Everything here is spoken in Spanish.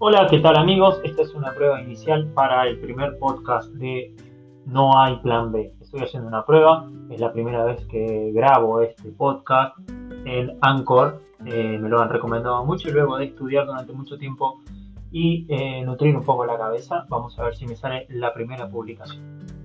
Hola, ¿qué tal amigos? Esta es una prueba inicial para el primer podcast de No hay plan B. Estoy haciendo una prueba, es la primera vez que grabo este podcast en Anchor. Eh, me lo han recomendado mucho y luego de estudiar durante mucho tiempo y eh, nutrir un poco la cabeza, vamos a ver si me sale la primera publicación.